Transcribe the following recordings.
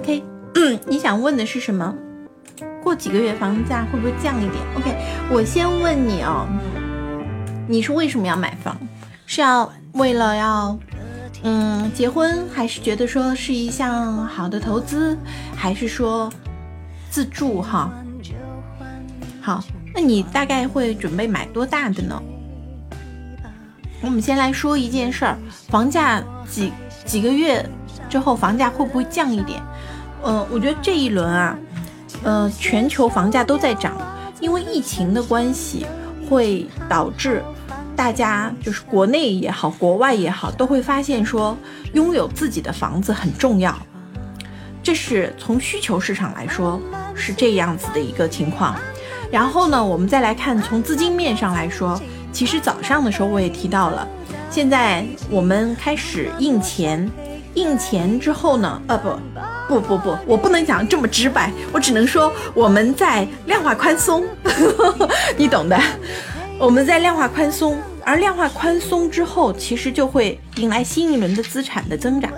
OK，嗯你想问的是什么？过几个月房价会不会降一点？OK，我先问你哦，你是为什么要买房？是要为了要嗯结婚，还是觉得说是一项好的投资，还是说自住哈？好，那你大概会准备买多大的呢？我们先来说一件事儿，房价几几个月之后房价会不会降一点？嗯，我觉得这一轮啊，呃，全球房价都在涨，因为疫情的关系，会导致大家就是国内也好，国外也好，都会发现说拥有自己的房子很重要。这是从需求市场来说是这样子的一个情况。然后呢，我们再来看从资金面上来说。其实早上的时候我也提到了，现在我们开始印钱，印钱之后呢，呃不，不不不，我不能讲这么直白，我只能说我们在量化宽松，你懂的，我们在量化宽松，而量化宽松之后，其实就会迎来新一轮的资产的增长，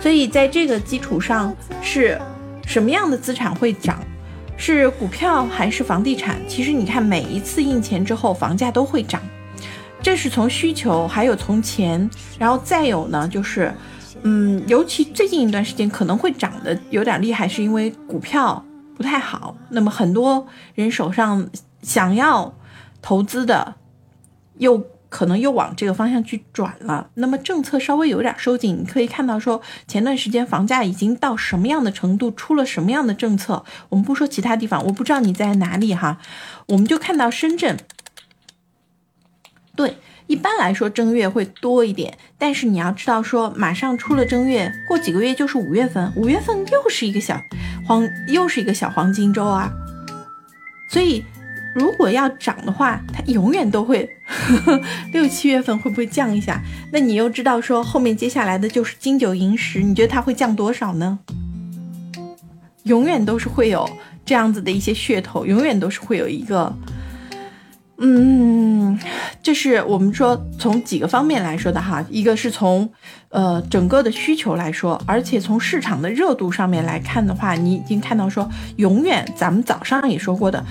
所以在这个基础上，是什么样的资产会涨？是股票还是房地产？其实你看，每一次印钱之后，房价都会涨。这是从需求，还有从钱，然后再有呢，就是，嗯，尤其最近一段时间可能会涨的有点厉害，是因为股票不太好。那么很多人手上想要投资的，又。可能又往这个方向去转了，那么政策稍微有点收紧，你可以看到说前段时间房价已经到什么样的程度，出了什么样的政策。我们不说其他地方，我不知道你在哪里哈，我们就看到深圳。对，一般来说正月会多一点，但是你要知道说马上出了正月，过几个月就是五月份，五月份又是一个小黄，又是一个小黄金周啊，所以。如果要涨的话，它永远都会 六七月份会不会降一下？那你又知道说后面接下来的就是金九银十，你觉得它会降多少呢？永远都是会有这样子的一些噱头，永远都是会有一个，嗯，这是我们说从几个方面来说的哈，一个是从呃整个的需求来说，而且从市场的热度上面来看的话，你已经看到说永远咱们早上也说过的。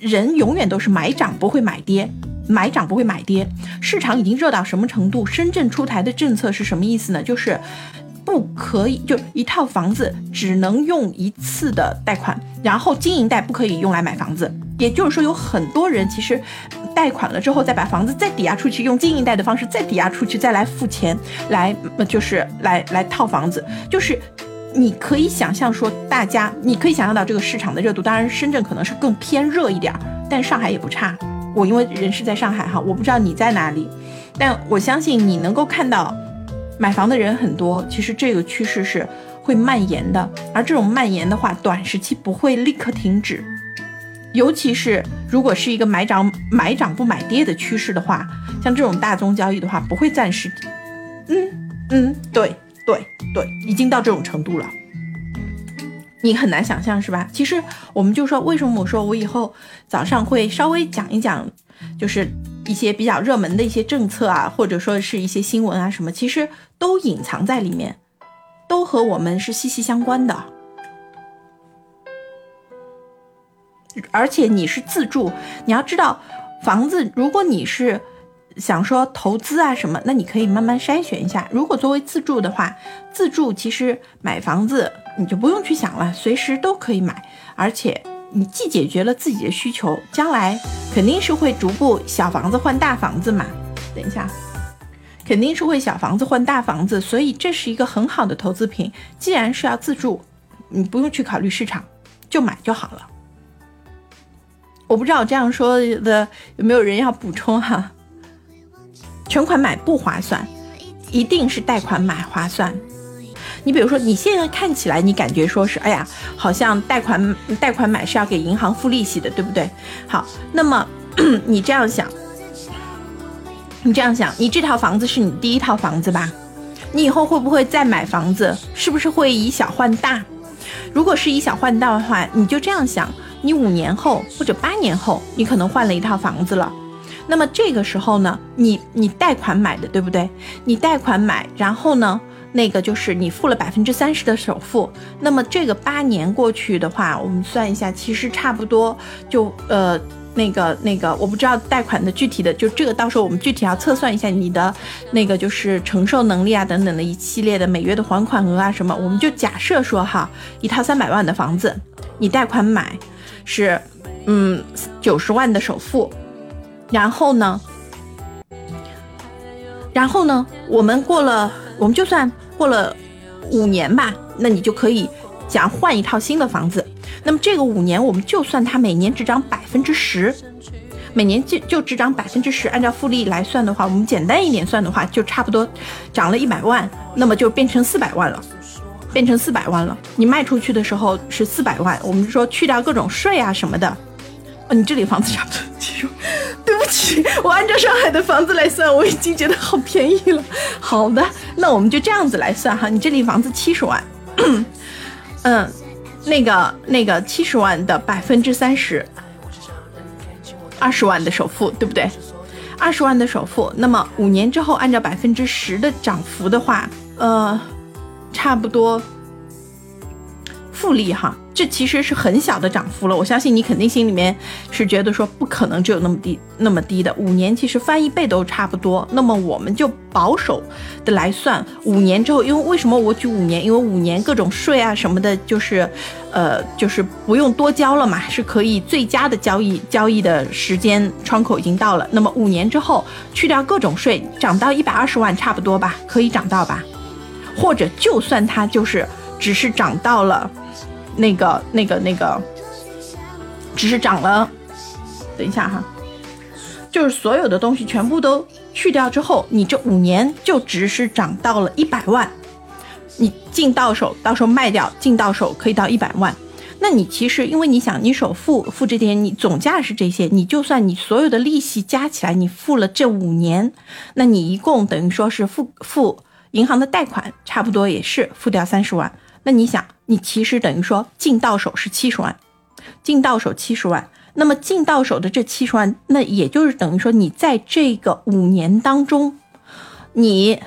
人永远都是买涨不会买跌，买涨不会买跌。市场已经热到什么程度？深圳出台的政策是什么意思呢？就是不可以，就一套房子只能用一次的贷款，然后经营贷不可以用来买房子。也就是说，有很多人其实贷款了之后，再把房子再抵押出去，用经营贷的方式再抵押出去，再来付钱，来就是来来套房子，就是。你可以想象说，大家你可以想象到这个市场的热度，当然深圳可能是更偏热一点儿，但上海也不差。我因为人是在上海哈，我不知道你在哪里，但我相信你能够看到，买房的人很多。其实这个趋势是会蔓延的，而这种蔓延的话，短时期不会立刻停止。尤其是如果是一个买涨买涨不买跌的趋势的话，像这种大宗交易的话，不会暂时。嗯嗯，对。对对，已经到这种程度了，你很难想象是吧？其实我们就说，为什么我说我以后早上会稍微讲一讲，就是一些比较热门的一些政策啊，或者说是一些新闻啊什么，其实都隐藏在里面，都和我们是息息相关的。而且你是自住，你要知道，房子如果你是。想说投资啊什么，那你可以慢慢筛选一下。如果作为自住的话，自住其实买房子你就不用去想了，随时都可以买。而且你既解决了自己的需求，将来肯定是会逐步小房子换大房子嘛。等一下，肯定是会小房子换大房子，所以这是一个很好的投资品。既然是要自住，你不用去考虑市场，就买就好了。我不知道我这样说的有没有人要补充哈？全款买不划算，一定是贷款买划算。你比如说，你现在看起来，你感觉说是，哎呀，好像贷款贷款买是要给银行付利息的，对不对？好，那么 你这样想，你这样想，你这套房子是你第一套房子吧？你以后会不会再买房子？是不是会以小换大？如果是以小换大的话，你就这样想，你五年后或者八年后，你可能换了一套房子了。那么这个时候呢，你你贷款买的对不对？你贷款买，然后呢，那个就是你付了百分之三十的首付，那么这个八年过去的话，我们算一下，其实差不多就呃。那个那个，我不知道贷款的具体的，就这个到时候我们具体要测算一下你的那个就是承受能力啊等等的一系列的每月的还款额啊什么，我们就假设说哈，一套三百万的房子，你贷款买是嗯九十万的首付，然后呢，然后呢，我们过了，我们就算过了五年吧，那你就可以想换一套新的房子。那么这个五年，我们就算它每年只涨百分之十，每年就就只涨百分之十，按照复利来算的话，我们简单一点算的话，就差不多涨了一百万，那么就变成四百万了，变成四百万了。你卖出去的时候是四百万，我们说去掉各种税啊什么的，哦，你这里房子差不多七十万，对不起，我按照上海的房子来算，我已经觉得好便宜了。好的，那我们就这样子来算哈，你这里房子七十万，嗯。那个那个七十万的百分之三十，二十万的首付，对不对？二十万的首付，那么五年之后按照百分之十的涨幅的话，呃，差不多复利哈。这其实是很小的涨幅了，我相信你肯定心里面是觉得说不可能只有那么低那么低的，五年其实翻一倍都差不多。那么我们就保守的来算，五年之后，因为为什么我举五年？因为五年各种税啊什么的，就是，呃，就是不用多交了嘛，是可以最佳的交易交易的时间窗口已经到了。那么五年之后去掉各种税，涨到一百二十万差不多吧，可以涨到吧？或者就算它就是只是涨到了。那个、那个、那个，只是涨了。等一下哈，就是所有的东西全部都去掉之后，你这五年就只是涨到了一百万。你进到手，到时候卖掉，进到手可以到一百万。那你其实，因为你想，你首付付这点，你总价是这些，你就算你所有的利息加起来，你付了这五年，那你一共等于说是付付银行的贷款，差不多也是付掉三十万。那你想？你其实等于说进到手是七十万，进到手七十万，那么进到手的这七十万，那也就是等于说你在这个五年当中，你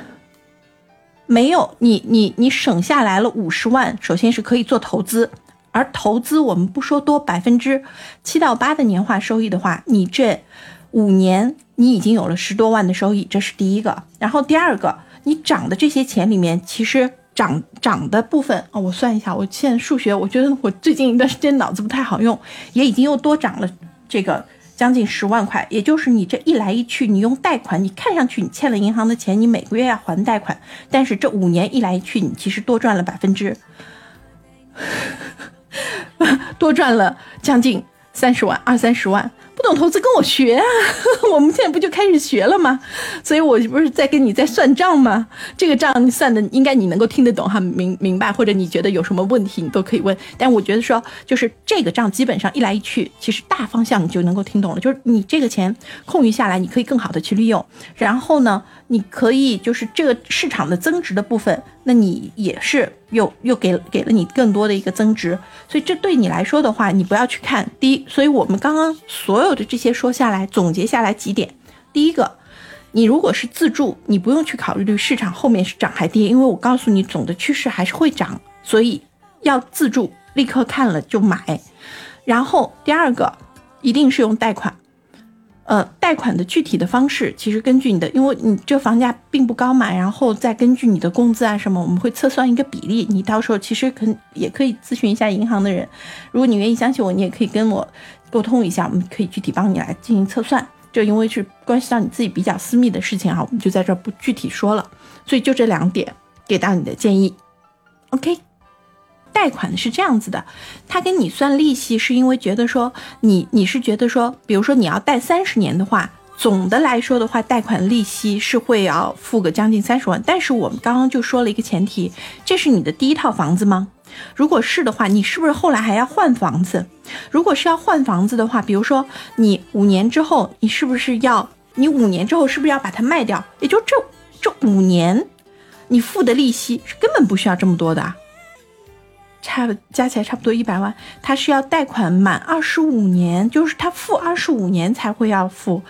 没有你你你省下来了五十万，首先是可以做投资，而投资我们不说多百分之七到八的年化收益的话，你这五年你已经有了十多万的收益，这是第一个。然后第二个，你涨的这些钱里面其实。涨涨的部分啊，我算一下，我现在数学，我觉得我最近一段时间脑子不太好用，也已经又多涨了这个将近十万块，也就是你这一来一去，你用贷款，你看上去你欠了银行的钱，你每个月要还贷款，但是这五年一来一去，你其实多赚了百分之，多赚了将近三十万，二三十万。不懂投资跟我学啊！我们现在不就开始学了吗？所以我不是在跟你在算账吗？这个账算的应该你能够听得懂哈，明明白或者你觉得有什么问题你都可以问。但我觉得说就是这个账基本上一来一去，其实大方向你就能够听懂了。就是你这个钱空余下来，你可以更好的去利用。然后呢，你可以就是这个市场的增值的部分，那你也是。又又给给了你更多的一个增值，所以这对你来说的话，你不要去看第一。所以我们刚刚所有的这些说下来，总结下来几点：第一个，你如果是自住，你不用去考虑市场后面是涨还跌，因为我告诉你总的趋势还是会涨，所以要自住，立刻看了就买。然后第二个，一定是用贷款。呃，贷款的具体的方式，其实根据你的，因为你这房价并不高嘛，然后再根据你的工资啊什么，我们会测算一个比例。你到时候其实可也可以咨询一下银行的人，如果你愿意相信我，你也可以跟我沟通一下，我们可以具体帮你来进行测算。就因为是关系到你自己比较私密的事情哈，我们就在这不具体说了。所以就这两点给到你的建议，OK。贷款是这样子的，他跟你算利息，是因为觉得说你你是觉得说，比如说你要贷三十年的话，总的来说的话，贷款利息是会要付个将近三十万。但是我们刚刚就说了一个前提，这是你的第一套房子吗？如果是的话，你是不是后来还要换房子？如果是要换房子的话，比如说你五年之后，你是不是要你五年之后是不是要把它卖掉？也就这这五年，你付的利息是根本不需要这么多的。差加起来差不多一百万，他是要贷款满二十五年，就是他付二十五年才会要付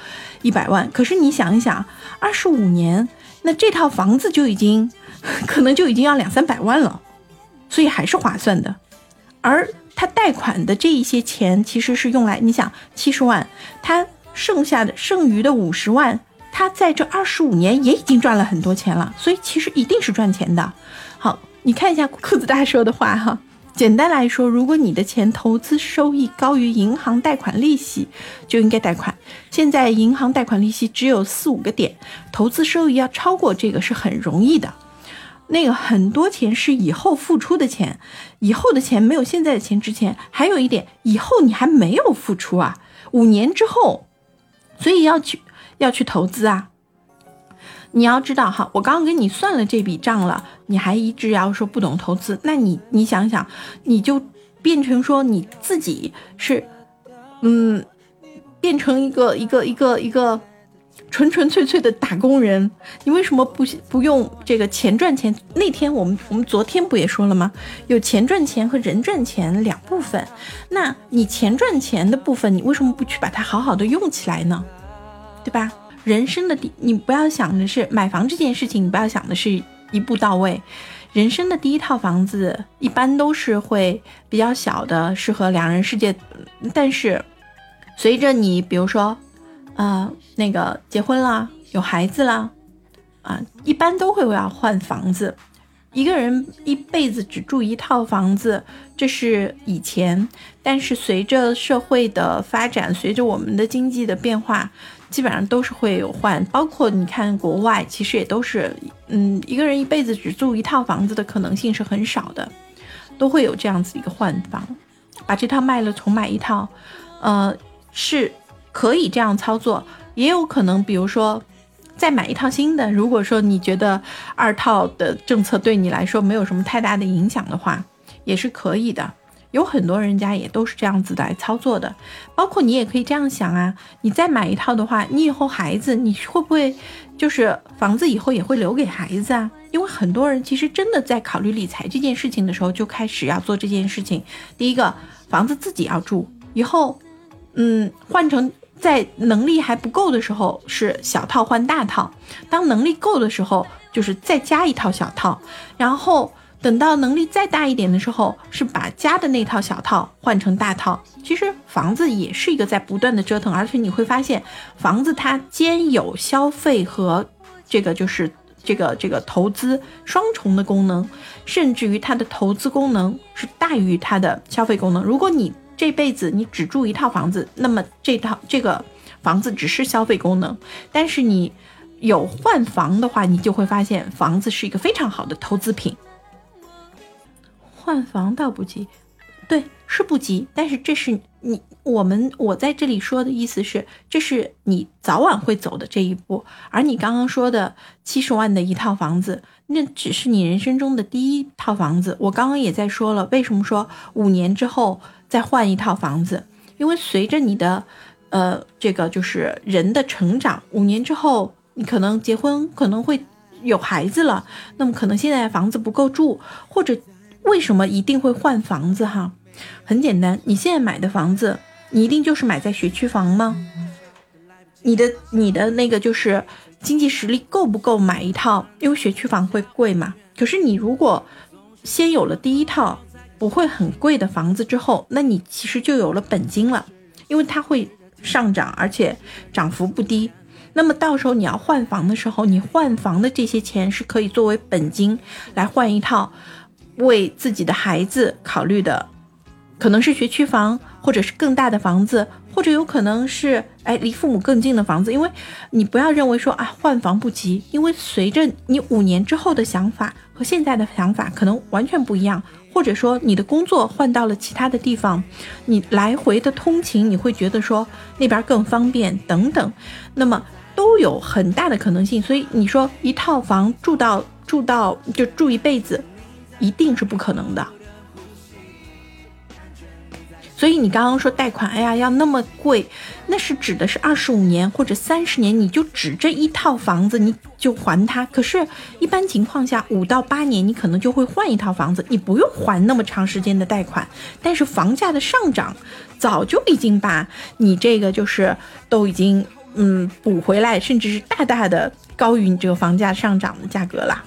一百万。可是你想一想，二十五年，那这套房子就已经可能就已经要两三百万了，所以还是划算的。而他贷款的这一些钱，其实是用来，你想七十万，他剩下的剩余的五十万，他在这二十五年也已经赚了很多钱了，所以其实一定是赚钱的。好，你看一下裤子大说的话哈。简单来说，如果你的钱投资收益高于银行贷款利息，就应该贷款。现在银行贷款利息只有四五个点，投资收益要超过这个是很容易的。那个很多钱是以后付出的钱，以后的钱没有现在的钱值钱。还有一点，以后你还没有付出啊，五年之后，所以要去要去投资啊。你要知道哈，我刚刚给你算了这笔账了，你还一直要说不懂投资，那你你想想，你就变成说你自己是，嗯，变成一个一个一个一个。纯纯粹粹的打工人，你为什么不不用这个钱赚钱？那天我们我们昨天不也说了吗？有钱赚钱和人赚钱两部分。那你钱赚钱的部分，你为什么不去把它好好的用起来呢？对吧？人生的第，你不要想的是买房这件事情，你不要想的是一步到位。人生的第一套房子一般都是会比较小的，适合两人世界。但是随着你，比如说。啊，那个结婚了，有孩子了，啊，一般都会要换房子。一个人一辈子只住一套房子，这是以前。但是随着社会的发展，随着我们的经济的变化，基本上都是会有换。包括你看国外，其实也都是，嗯，一个人一辈子只住一套房子的可能性是很少的，都会有这样子一个换房，把这套卖了重买一套，呃，是。可以这样操作，也有可能，比如说再买一套新的。如果说你觉得二套的政策对你来说没有什么太大的影响的话，也是可以的。有很多人家也都是这样子来操作的，包括你也可以这样想啊，你再买一套的话，你以后孩子你会不会就是房子以后也会留给孩子啊？因为很多人其实真的在考虑理财这件事情的时候就开始要做这件事情。第一个，房子自己要住，以后嗯换成。在能力还不够的时候是小套换大套，当能力够的时候就是再加一套小套，然后等到能力再大一点的时候是把家的那套小套换成大套。其实房子也是一个在不断的折腾，而且你会发现房子它兼有消费和这个就是这个这个投资双重的功能，甚至于它的投资功能是大于它的消费功能。如果你这辈子你只住一套房子，那么这套这个房子只是消费功能。但是你有换房的话，你就会发现房子是一个非常好的投资品。换房倒不急，对，是不急。但是这是你我们我在这里说的意思是，这是你早晚会走的这一步。而你刚刚说的七十万的一套房子，那只是你人生中的第一套房子。我刚刚也在说了，为什么说五年之后？再换一套房子，因为随着你的，呃，这个就是人的成长，五年之后你可能结婚，可能会有孩子了，那么可能现在房子不够住，或者为什么一定会换房子哈？很简单，你现在买的房子，你一定就是买在学区房吗？你的你的那个就是经济实力够不够买一套？因为学区房会贵嘛。可是你如果先有了第一套。不会很贵的房子之后，那你其实就有了本金了，因为它会上涨，而且涨幅不低。那么到时候你要换房的时候，你换房的这些钱是可以作为本金来换一套为自己的孩子考虑的，可能是学区房，或者是更大的房子，或者有可能是哎离父母更近的房子。因为你不要认为说啊换房不急，因为随着你五年之后的想法和现在的想法可能完全不一样。或者说你的工作换到了其他的地方，你来回的通勤，你会觉得说那边更方便等等，那么都有很大的可能性。所以你说一套房住到住到就住一辈子，一定是不可能的。所以你刚刚说贷款，哎呀，要那么贵，那是指的是二十五年或者三十年，你就只这一套房子你就还它。可是，一般情况下，五到八年你可能就会换一套房子，你不用还那么长时间的贷款。但是房价的上涨，早就已经把你这个就是都已经嗯补回来，甚至是大大的高于你这个房价上涨的价格了。